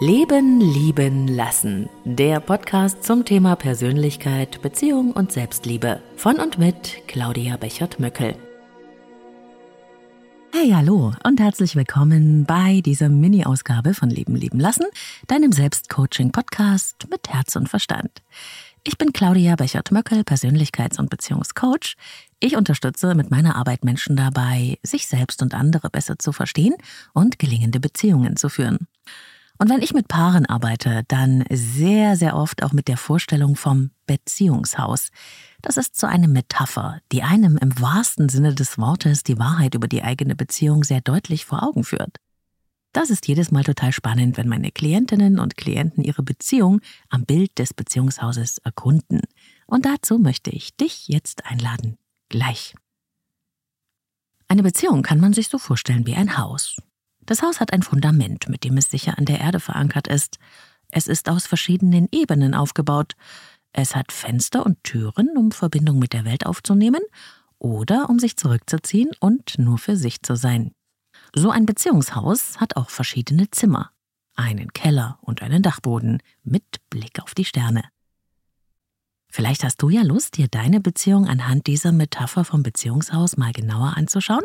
Leben, lieben, lassen. Der Podcast zum Thema Persönlichkeit, Beziehung und Selbstliebe. Von und mit Claudia Bechert-Möckel. Hey, hallo und herzlich willkommen bei dieser Mini-Ausgabe von Leben, lieben, lassen, deinem Selbstcoaching-Podcast mit Herz und Verstand. Ich bin Claudia Bechert-Möckel, Persönlichkeits- und Beziehungscoach. Ich unterstütze mit meiner Arbeit Menschen dabei, sich selbst und andere besser zu verstehen und gelingende Beziehungen zu führen. Und wenn ich mit Paaren arbeite, dann sehr, sehr oft auch mit der Vorstellung vom Beziehungshaus. Das ist so eine Metapher, die einem im wahrsten Sinne des Wortes die Wahrheit über die eigene Beziehung sehr deutlich vor Augen führt. Das ist jedes Mal total spannend, wenn meine Klientinnen und Klienten ihre Beziehung am Bild des Beziehungshauses erkunden. Und dazu möchte ich dich jetzt einladen. Gleich. Eine Beziehung kann man sich so vorstellen wie ein Haus. Das Haus hat ein Fundament, mit dem es sicher an der Erde verankert ist. Es ist aus verschiedenen Ebenen aufgebaut. Es hat Fenster und Türen, um Verbindung mit der Welt aufzunehmen oder um sich zurückzuziehen und nur für sich zu sein. So ein Beziehungshaus hat auch verschiedene Zimmer, einen Keller und einen Dachboden mit Blick auf die Sterne. Vielleicht hast du ja Lust, dir deine Beziehung anhand dieser Metapher vom Beziehungshaus mal genauer anzuschauen?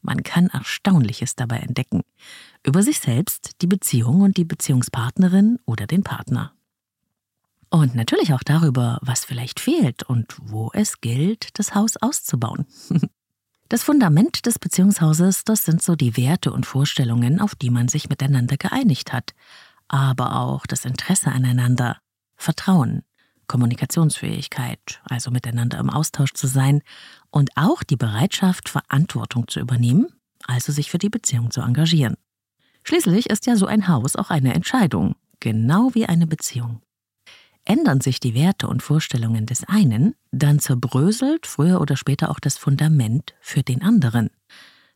Man kann Erstaunliches dabei entdecken. Über sich selbst, die Beziehung und die Beziehungspartnerin oder den Partner. Und natürlich auch darüber, was vielleicht fehlt und wo es gilt, das Haus auszubauen. Das Fundament des Beziehungshauses, das sind so die Werte und Vorstellungen, auf die man sich miteinander geeinigt hat. Aber auch das Interesse aneinander, Vertrauen, Kommunikationsfähigkeit, also miteinander im Austausch zu sein und auch die Bereitschaft, Verantwortung zu übernehmen, also sich für die Beziehung zu engagieren. Schließlich ist ja so ein Haus auch eine Entscheidung, genau wie eine Beziehung. Ändern sich die Werte und Vorstellungen des einen, dann zerbröselt früher oder später auch das Fundament für den anderen.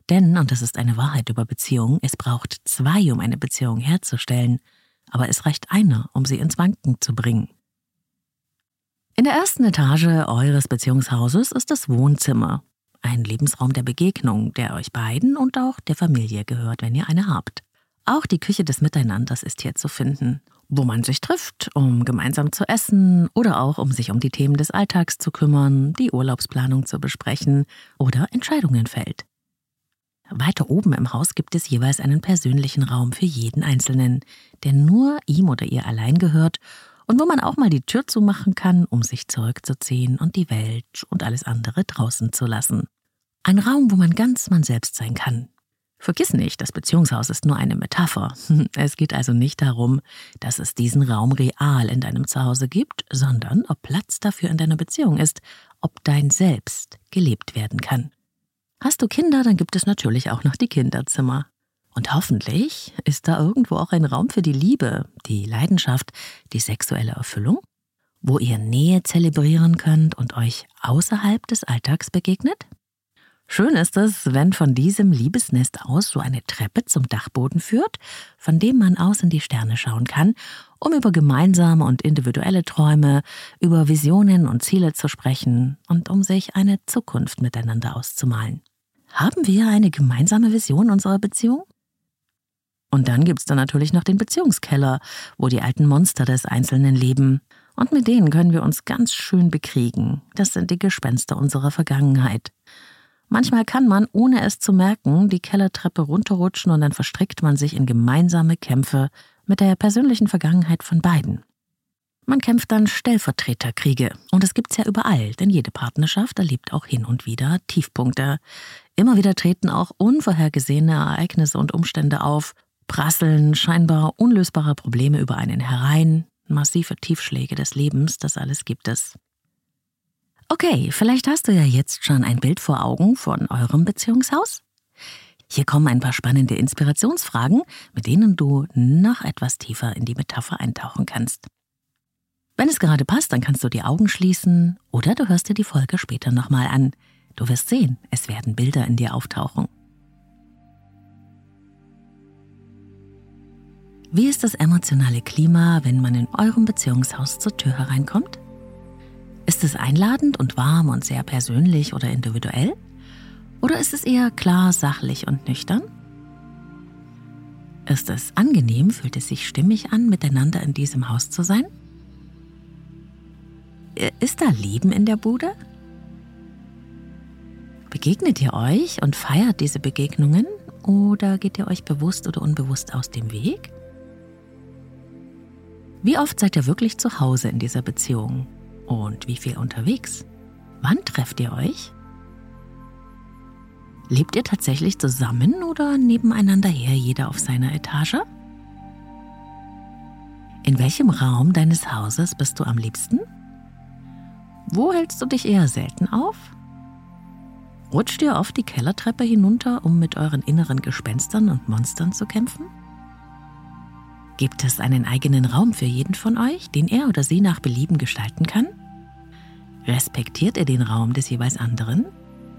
Denn, und das ist eine Wahrheit über Beziehungen, es braucht zwei, um eine Beziehung herzustellen, aber es reicht einer, um sie ins Wanken zu bringen. In der ersten Etage eures Beziehungshauses ist das Wohnzimmer, ein Lebensraum der Begegnung, der euch beiden und auch der Familie gehört, wenn ihr eine habt. Auch die Küche des Miteinanders ist hier zu finden, wo man sich trifft, um gemeinsam zu essen oder auch um sich um die Themen des Alltags zu kümmern, die Urlaubsplanung zu besprechen oder Entscheidungen fällt. Weiter oben im Haus gibt es jeweils einen persönlichen Raum für jeden Einzelnen, der nur ihm oder ihr allein gehört und wo man auch mal die Tür zumachen kann, um sich zurückzuziehen und die Welt und alles andere draußen zu lassen. Ein Raum, wo man ganz man selbst sein kann. Vergiss nicht, das Beziehungshaus ist nur eine Metapher. Es geht also nicht darum, dass es diesen Raum real in deinem Zuhause gibt, sondern ob Platz dafür in deiner Beziehung ist, ob dein Selbst gelebt werden kann. Hast du Kinder, dann gibt es natürlich auch noch die Kinderzimmer. Und hoffentlich ist da irgendwo auch ein Raum für die Liebe, die Leidenschaft, die sexuelle Erfüllung, wo ihr Nähe zelebrieren könnt und euch außerhalb des Alltags begegnet? Schön ist es, wenn von diesem Liebesnest aus so eine Treppe zum Dachboden führt, von dem man aus in die Sterne schauen kann, um über gemeinsame und individuelle Träume, über Visionen und Ziele zu sprechen und um sich eine Zukunft miteinander auszumalen. Haben wir eine gemeinsame Vision unserer Beziehung? Und dann gibt's da natürlich noch den Beziehungskeller, wo die alten Monster des Einzelnen leben. Und mit denen können wir uns ganz schön bekriegen. Das sind die Gespenster unserer Vergangenheit. Manchmal kann man, ohne es zu merken, die Kellertreppe runterrutschen und dann verstrickt man sich in gemeinsame Kämpfe mit der persönlichen Vergangenheit von beiden. Man kämpft dann Stellvertreterkriege. Und es gibt's ja überall, denn jede Partnerschaft erlebt auch hin und wieder Tiefpunkte. Immer wieder treten auch unvorhergesehene Ereignisse und Umstände auf, prasseln scheinbar unlösbare Probleme über einen herein, massive Tiefschläge des Lebens, das alles gibt es. Okay, vielleicht hast du ja jetzt schon ein Bild vor Augen von eurem Beziehungshaus. Hier kommen ein paar spannende Inspirationsfragen, mit denen du noch etwas tiefer in die Metapher eintauchen kannst. Wenn es gerade passt, dann kannst du die Augen schließen oder du hörst dir die Folge später nochmal an. Du wirst sehen, es werden Bilder in dir auftauchen. Wie ist das emotionale Klima, wenn man in eurem Beziehungshaus zur Tür hereinkommt? Ist es einladend und warm und sehr persönlich oder individuell? Oder ist es eher klar, sachlich und nüchtern? Ist es angenehm? Fühlt es sich stimmig an, miteinander in diesem Haus zu sein? Äh, ist da Leben in der Bude? Begegnet ihr euch und feiert diese Begegnungen oder geht ihr euch bewusst oder unbewusst aus dem Weg? Wie oft seid ihr wirklich zu Hause in dieser Beziehung und wie viel unterwegs? Wann trefft ihr euch? Lebt ihr tatsächlich zusammen oder nebeneinander her, jeder auf seiner Etage? In welchem Raum deines Hauses bist du am liebsten? Wo hältst du dich eher selten auf? Rutscht ihr oft die Kellertreppe hinunter, um mit euren inneren Gespenstern und Monstern zu kämpfen? Gibt es einen eigenen Raum für jeden von euch, den er oder sie nach Belieben gestalten kann? Respektiert er den Raum des jeweils anderen?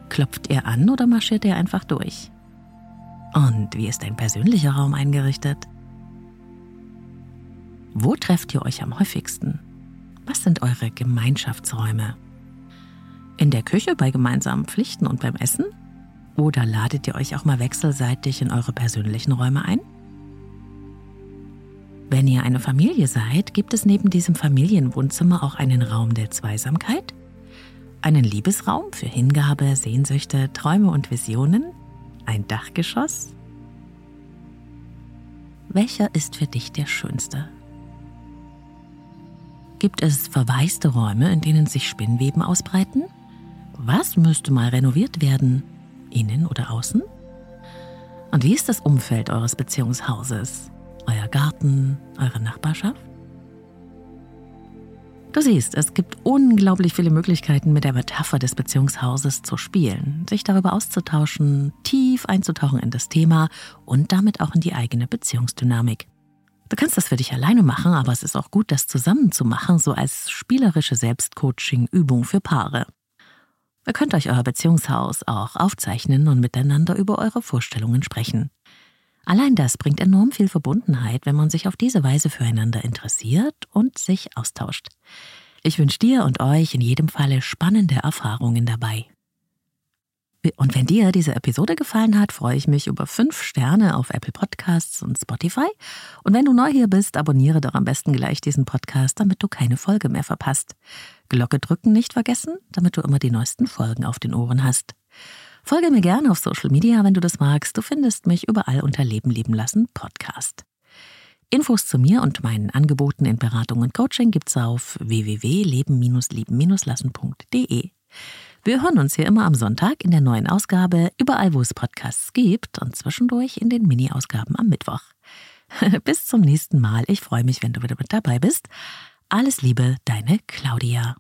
Klopft er an oder marschiert er einfach durch? Und wie ist dein persönlicher Raum eingerichtet? Wo trefft ihr euch am häufigsten? Was sind eure Gemeinschaftsräume? In der Küche bei gemeinsamen Pflichten und beim Essen? Oder ladet ihr euch auch mal wechselseitig in eure persönlichen Räume ein? Wenn ihr eine Familie seid, gibt es neben diesem Familienwohnzimmer auch einen Raum der Zweisamkeit? einen Liebesraum für Hingabe, Sehnsüchte, Träume und Visionen, ein Dachgeschoss? Welcher ist für dich der schönste? Gibt es verwaiste Räume, in denen sich Spinnweben ausbreiten? Was müsste mal renoviert werden? Innen oder außen? Und wie ist das Umfeld eures Beziehungshauses? Garten, eure Nachbarschaft? Du siehst, es gibt unglaublich viele Möglichkeiten, mit der Metapher des Beziehungshauses zu spielen, sich darüber auszutauschen, tief einzutauchen in das Thema und damit auch in die eigene Beziehungsdynamik. Du kannst das für dich alleine machen, aber es ist auch gut, das zusammen zu machen, so als spielerische Selbstcoaching-Übung für Paare. Ihr könnt euch euer Beziehungshaus auch aufzeichnen und miteinander über eure Vorstellungen sprechen. Allein das bringt enorm viel Verbundenheit, wenn man sich auf diese Weise füreinander interessiert und sich austauscht. Ich wünsche dir und euch in jedem Falle spannende Erfahrungen dabei. Und wenn dir diese Episode gefallen hat, freue ich mich über fünf Sterne auf Apple Podcasts und Spotify. Und wenn du neu hier bist, abonniere doch am besten gleich diesen Podcast, damit du keine Folge mehr verpasst. Glocke drücken nicht vergessen, damit du immer die neuesten Folgen auf den Ohren hast. Folge mir gerne auf Social Media, wenn du das magst. Du findest mich überall unter Leben leben lassen Podcast. Infos zu mir und meinen Angeboten in Beratung und Coaching gibt's auf www.leben-leben-lassen.de. Wir hören uns hier immer am Sonntag in der neuen Ausgabe, überall wo es Podcasts gibt und zwischendurch in den Mini-Ausgaben am Mittwoch. Bis zum nächsten Mal. Ich freue mich, wenn du wieder mit dabei bist. Alles Liebe, deine Claudia.